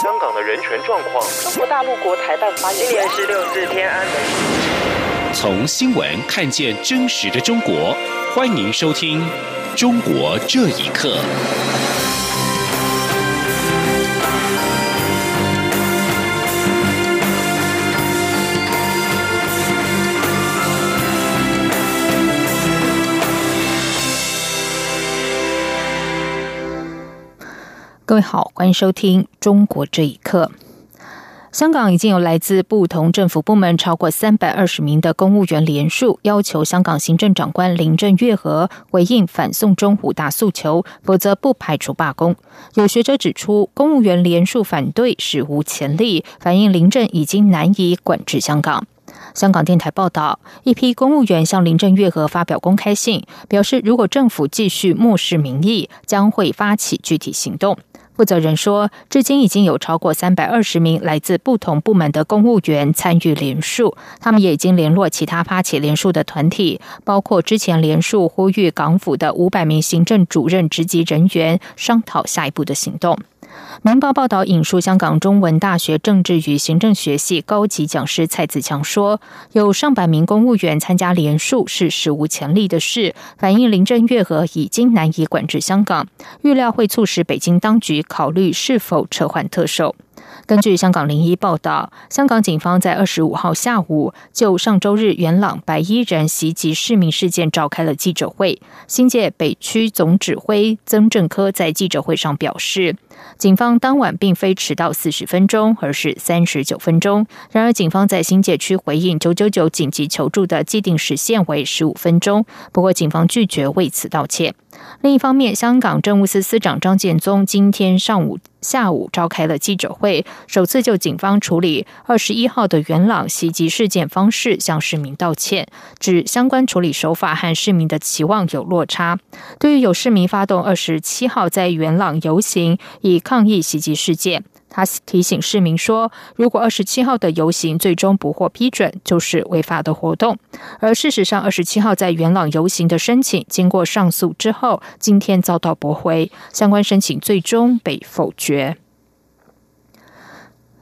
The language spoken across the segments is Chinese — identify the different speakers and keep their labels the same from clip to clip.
Speaker 1: 香港的人权状况。
Speaker 2: 中国大陆国台办发言
Speaker 3: 今年十六四天安门。
Speaker 4: 从新闻看见真实的中国，欢迎收听《中国这一刻》。
Speaker 5: 各位好，欢迎收听《中国这一刻》。香港已经有来自不同政府部门超过三百二十名的公务员联署，要求香港行政长官林郑月娥回应反送中五大诉求，否则不排除罢工。有学者指出，公务员联署反对史无前例，反映林郑已经难以管制香港。香港电台报道，一批公务员向林郑月娥发表公开信，表示如果政府继续漠视民意，将会发起具体行动。负责人说，至今已经有超过三百二十名来自不同部门的公务员参与联署，他们也已经联络其他发起联署的团体，包括之前联署呼吁港府的五百名行政主任职级人员，商讨下一步的行动。明报报道引述香港中文大学政治与行政学系高级讲师蔡子强说，有上百名公务员参加联署是史无前例的事，反映林郑月娥已经难以管制香港，预料会促使北京当局考虑是否撤换特首。根据香港零一报道，香港警方在二十五号下午就上周日元朗白衣人袭击市民事件召开了记者会。新界北区总指挥曾正科在记者会上表示，警方当晚并非迟到四十分钟，而是三十九分钟。然而，警方在新界区回应九九九紧急求助的既定时限为十五分钟，不过警方拒绝为此道歉。另一方面，香港政务司司长张建宗今天上午。下午召开了记者会，首次就警方处理二十一号的元朗袭击事件方式向市民道歉，指相关处理手法和市民的期望有落差。对于有市民发动二十七号在元朗游行以抗议袭击事件。他提醒市民说，如果二十七号的游行最终不获批准，就是违法的活动。而事实上，二十七号在元朗游行的申请经过上诉之后，今天遭到驳回，相关申请最终被否决。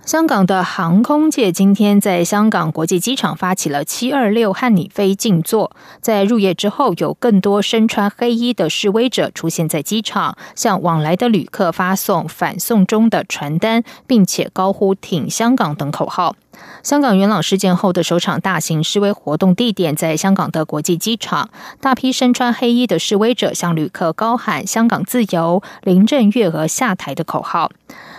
Speaker 5: 香港的航空界今天在香港国际机场发起了“七二六汉你飞”静坐，在入夜之后，有更多身穿黑衣的示威者出现在机场，向往来的旅客发送反送中的传单，并且高呼“挺香港”等口号。香港元朗事件后的首场大型示威活动地点在香港的国际机场，大批身穿黑衣的示威者向旅客高喊“香港自由，林郑月娥下台”的口号。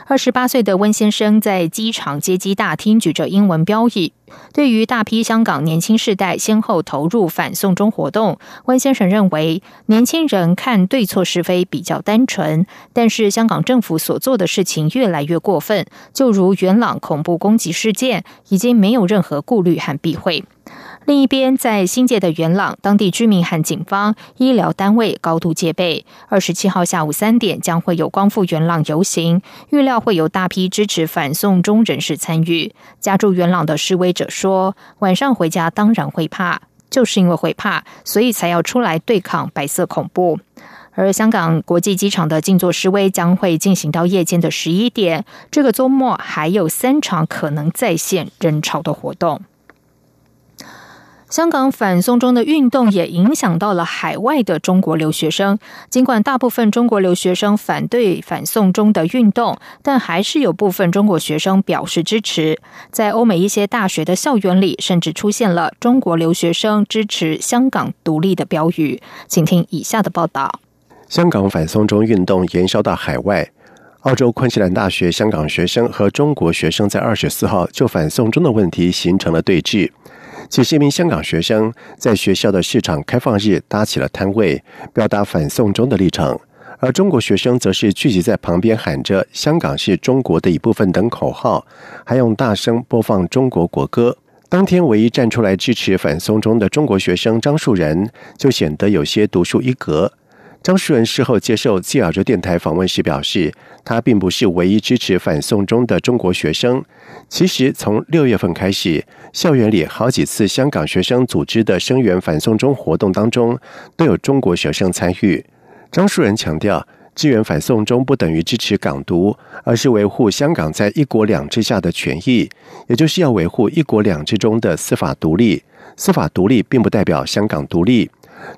Speaker 5: 二十八岁的温先生在机场接机大厅举着英文标语。对于大批香港年轻世代先后投入反送中活动，温先生认为年轻人看对错是非比较单纯，但是香港政府所做的事情越来越过分，就如元朗恐怖攻击事件，已经没有任何顾虑和避讳。另一边，在新界的元朗，当地居民和警方、医疗单位高度戒备。二十七号下午三点，将会有光复元朗游行，预料会有大批支持反送中人士参与。家住元朗的示威者说：“晚上回家当然会怕，就是因为会怕，所以才要出来对抗白色恐怖。”而香港国际机场的静坐示威将会进行到夜间的十一点。这个周末还有三场可能再现人潮的活动。香港反送中的运动也影响到了海外的中国留学生。尽管大部分中国留学生反对反送中的运动，但还是有部分中国学生表示支持。在欧美一些大学的校园里，甚至出现了“中国留学生支持香港独立”的标语。请听以下的报道：
Speaker 6: 香港反送中运动延烧到海外，澳洲昆士兰大学香港学生和中国学生在二十四号就反送中的问题形成了对峙。几十名香港学生在学校的市场开放日搭起了摊位，表达反送中的立场；而中国学生则是聚集在旁边喊着“香港是中国的一部分”等口号，还用大声播放中国国歌。当天唯一站出来支持反送中的中国学生张树仁，就显得有些独树一格。张树仁事后接受记者电台访问时表示，他并不是唯一支持反送中的中国学生。其实从六月份开始，校园里好几次香港学生组织的声援反送中活动当中，都有中国学生参与。张树人强调，支援反送中不等于支持港独，而是维护香港在一国两制下的权益，也就是要维护一国两制中的司法独立。司法独立并不代表香港独立。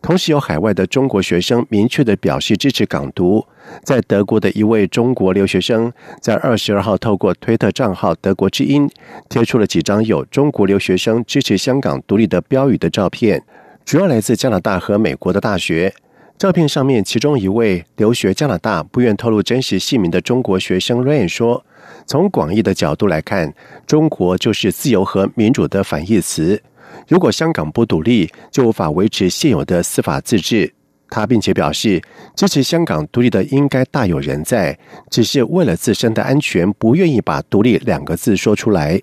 Speaker 6: 同时，有海外的中国学生明确的表示支持港独。在德国的一位中国留学生，在二十二号透过推特账号“德国之音”贴出了几张有中国留学生支持香港独立的标语的照片，主要来自加拿大和美国的大学。照片上面，其中一位留学加拿大、不愿透露真实姓名的中国学生 Rain 说：“从广义的角度来看，中国就是自由和民主的反义词。”如果香港不独立，就无法维持现有的司法自治。他并且表示，支持香港独立的应该大有人在，只是为了自身的安全，不愿意把“独立”两个字说出来。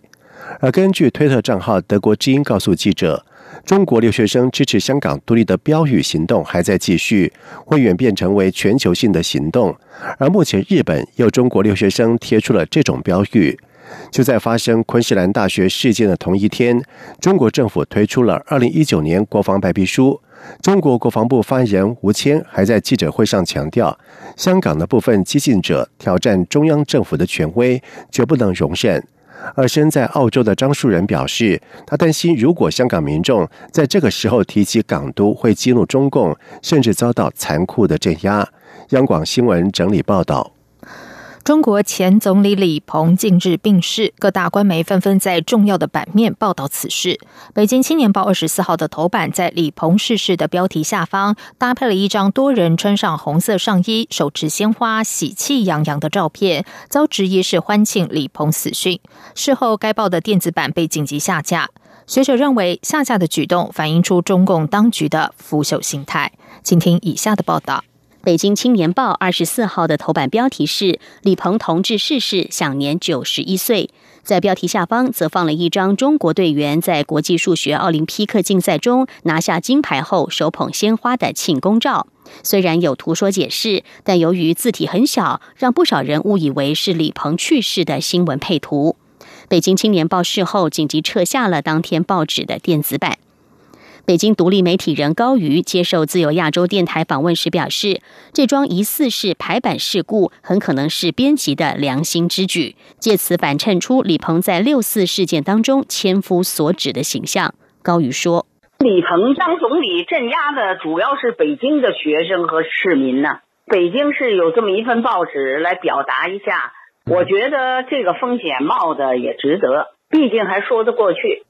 Speaker 6: 而根据推特账号“德国之音”告诉记者，中国留学生支持香港独立的标语行动还在继续，会演变成为全球性的行动。而目前，日本有中国留学生贴出了这种标语。就在发生昆士兰大学事件的同一天，中国政府推出了二零一九年国防白皮书。中国国防部发言人吴谦还在记者会上强调，香港的部分激进者挑战中央政府的权威，绝不能容忍。而身在澳洲的张树人表示，他担心如果香港民众在这个时候提起港独，会激怒中共，甚至遭到残酷的镇压。央广新闻整理报道。
Speaker 5: 中国前总理李鹏近日病逝，各大官媒纷纷在重要的版面报道此事。北京青年报二十四号的头版在李鹏逝世的标题下方搭配了一张多人穿上红色上衣、手持鲜花、喜气洋洋的照片，遭质疑是欢庆李鹏死讯。事后，该报的电子版被紧急下架。学者认为，下架的举动反映出中共当局的腐朽心态。请听以下的报道。
Speaker 1: 北京青年报二十四号的头版标题是“李鹏同志逝世，享年九十一岁”。在标题下方则放了一张中国队员在国际数学奥林匹克竞赛中拿下金牌后手捧鲜花的庆功照。虽然有图说解释，但由于字体很小，让不少人误以为是李鹏去世的新闻配图。北京青年报事后紧急撤下了当天报纸的电子版。北京独立媒体人高瑜接受自由亚洲电台访问时表示，这桩疑似是排版事故，很可能是编辑的良心之举，借此反衬出李鹏在六四事件当中千夫所指的形象。高瑜说：“
Speaker 7: 李鹏当总理镇压的主要是北京的学生和市民呢。北京是有这么一份报纸来表达一下，我觉得这个风险冒的也值得，毕竟还说得过去。”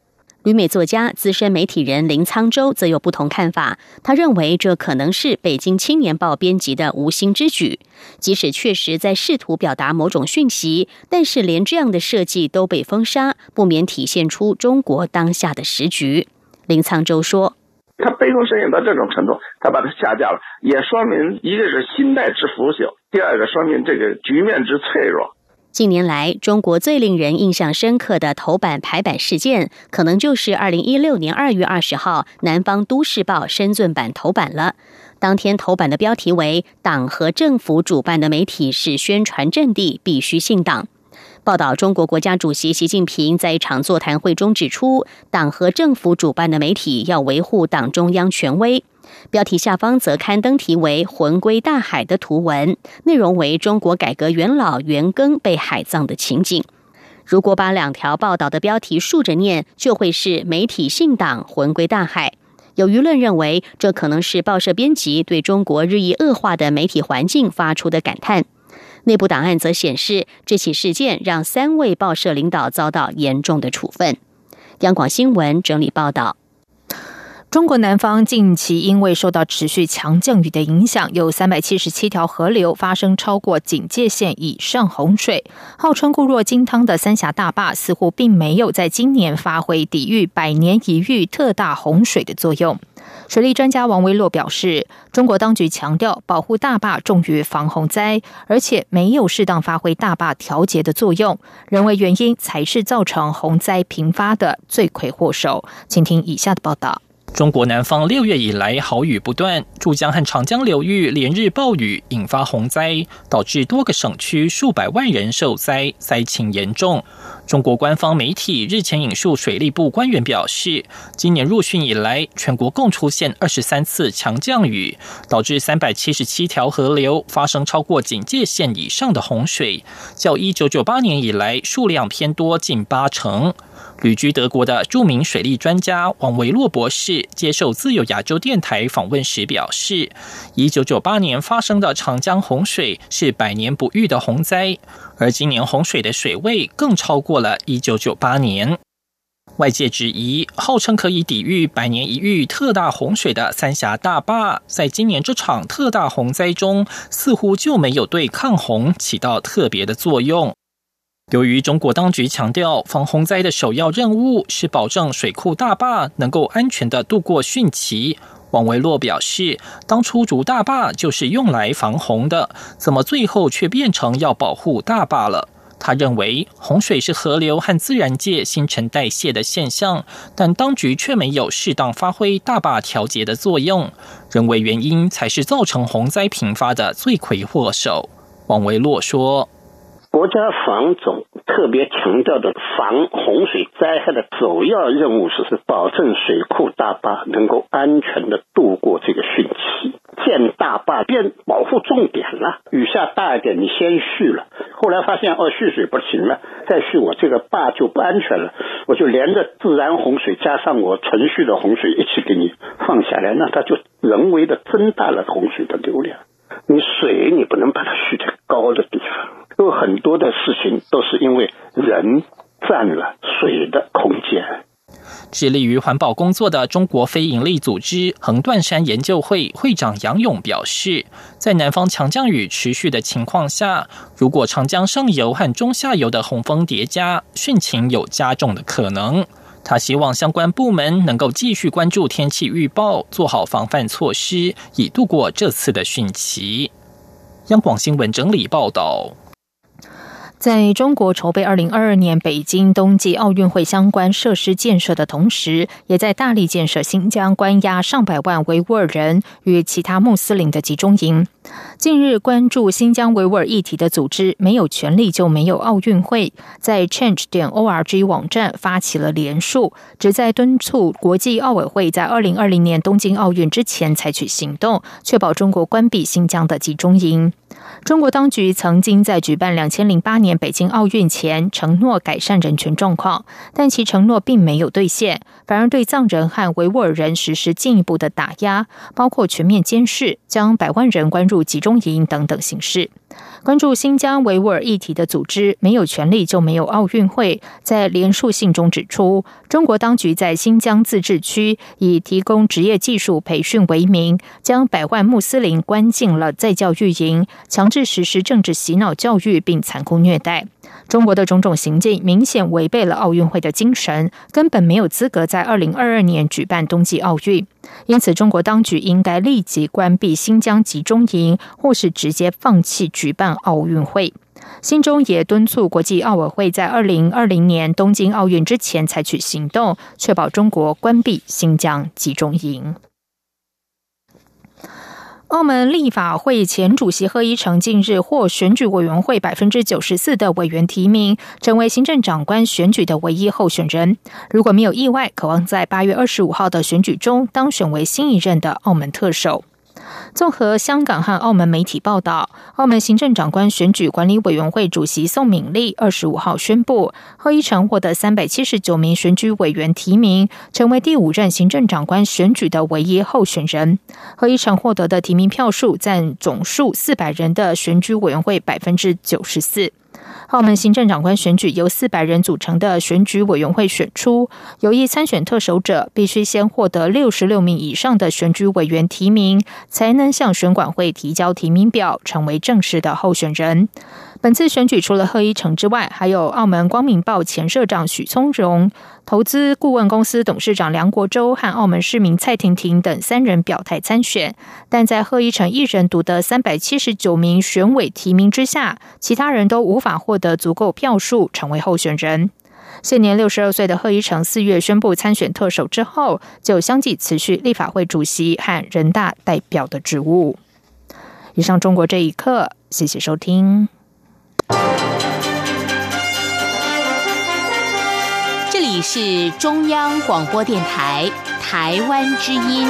Speaker 1: 旅美作家、资深媒体人林沧州则有不同看法。他认为，这可能是《北京青年报》编辑的无心之举。即使确实在试图表达某种讯息，但是连这样的设计都被封杀，不免体现出中国当下的时局。林沧州说：“
Speaker 8: 他背后深陷到这种程度，他把它下架了，也说明一个是心态之腐朽，第二个说明这个局面之脆弱。”
Speaker 1: 近年来，中国最令人印象深刻的头版排版事件，可能就是二零一六年二月二十号《南方都市报》深圳版头版了。当天头版的标题为“党和政府主办的媒体是宣传阵地，必须信党”。报道中国国家主席习近平在一场座谈会中指出，党和政府主办的媒体要维护党中央权威。标题下方则刊登题为“魂归大海”的图文，内容为中国改革元老袁庚被海葬的情景。如果把两条报道的标题竖着念，就会是“媒体信党，魂归大海”。有舆论认为，这可能是报社编辑对中国日益恶化的媒体环境发出的感叹。内部档案则显示，这起事件让三位报社领导遭到严重的处分。央广新闻整理报道。
Speaker 5: 中国南方近期因为受到持续强降雨的影响，有三百七十七条河流发生超过警戒线以上洪水。号称固若金汤的三峡大坝似乎并没有在今年发挥抵御百年一遇特大洪水的作用。水利专家王维洛表示，中国当局强调保护大坝重于防洪灾，而且没有适当发挥大坝调节的作用，人为原因才是造成洪灾频发的罪魁祸首。请听以下的报道。
Speaker 9: 中国南方六月以来豪雨不断，珠江和长江流域连日暴雨引发洪灾，导致多个省区数百万人受灾，灾情严重。中国官方媒体日前引述水利部官员表示，今年入汛以来，全国共出现二十三次强降雨，导致三百七十七条河流发生超过警戒线以上的洪水，较一九九八年以来数量偏多近八成。旅居德国的著名水利专家王维洛博士接受自由亚洲电台访问时表示，一九九八年发生的长江洪水是百年不遇的洪灾，而今年洪水的水位更超过了一九九八年。外界质疑，号称可以抵御百年一遇特大洪水的三峡大坝，在今年这场特大洪灾中，似乎就没有对抗洪起到特别的作用。由于中国当局强调防洪灾的首要任务是保证水库大坝能够安全的度过汛期，王维洛表示，当初筑大坝就是用来防洪的，怎么最后却变成要保护大坝了？他认为洪水是河流和自然界新陈代谢的现象，但当局却没有适当发挥大坝调节的作用，人为原因才是造成洪灾频发的罪魁祸首。王维洛说。
Speaker 10: 国家防总特别强调的防洪水灾害的首要任务是是保证水库大坝能够安全的度过这个汛期。建大坝变保护重点了，雨下大一点，你先蓄了，后来发现哦蓄水不行了，再蓄我这个坝就不安全了，我就连着自然洪水加上我存蓄的洪水一起给你放下来，那它就人为的增大了洪水的流量。你水你不能把它蓄在高的地方。有很多的事情都是因为人占了水的空间。
Speaker 9: 致力于环保工作的中国非营利组织横断山研究会会长杨勇表示，在南方强降雨持续的情况下，如果长江上游和中下游的洪峰叠加，汛情有加重的可能。他希望相关部门能够继续关注天气预报，做好防范措施，以度过这次的汛期。央广新闻整理报道。
Speaker 5: 在中国筹备二零二二年北京冬季奥运会相关设施建设的同时，也在大力建设新疆关押上百万维吾尔人与其他穆斯林的集中营。近日，关注新疆维吾尔议题的组织“没有权利就没有奥运会”在 Change 点 org 网站发起了联署，旨在敦促国际奥委会在二零二零年东京奥运之前采取行动，确保中国关闭新疆的集中营。中国当局曾经在举办两千零八年北京奥运前承诺改善人权状况，但其承诺并没有兑现，反而对藏人和维吾尔人实施进一步的打压，包括全面监视、将百万人关入集中营等等形式。关注新疆维吾尔议题的组织“没有权利就没有奥运会”在联署信中指出，中国当局在新疆自治区以提供职业技术培训为名，将百万穆斯林关进了在教育营，强制实施政治洗脑教育，并残酷虐待。中国的种种行径明显违背了奥运会的精神，根本没有资格在二零二二年举办冬季奥运。因此，中国当局应该立即关闭新疆集中营，或是直接放弃举办奥运会。新中也敦促国际奥委会在二零二零年东京奥运之前采取行动，确保中国关闭新疆集中营。澳门立法会前主席贺一诚近日获选举委员会百分之九十四的委员提名，成为行政长官选举的唯一候选人。如果没有意外，渴望在八月二十五号的选举中当选为新一任的澳门特首。综合香港和澳门媒体报道，澳门行政长官选举管理委员会主席宋敏丽二十五号宣布，贺一诚获得三百七十九名选举委员提名，成为第五任行政长官选举的唯一候选人。贺一诚获得的提名票数占总数四百人的选举委员会百分之九十四。澳门行政长官选举由四百人组成的选举委员会选出，有意参选特首者必须先获得六十六名以上的选举委员提名，才能向选管会提交提名表，成为正式的候选人。本次选举除了贺一诚之外，还有澳门光明报前社长许聪荣、投资顾问公司董事长梁国洲和澳门市民蔡婷婷等三人表态参选。但在贺一诚一人独得三百七十九名选委提名之下，其他人都无法获得足够票数成为候选人。现年六十二岁的贺一诚四月宣布参选特首之后，就相继辞去立法会主席和人大代表的职务。以上中国这一刻，谢谢收听。
Speaker 11: 这里是中央广播电台台湾之音。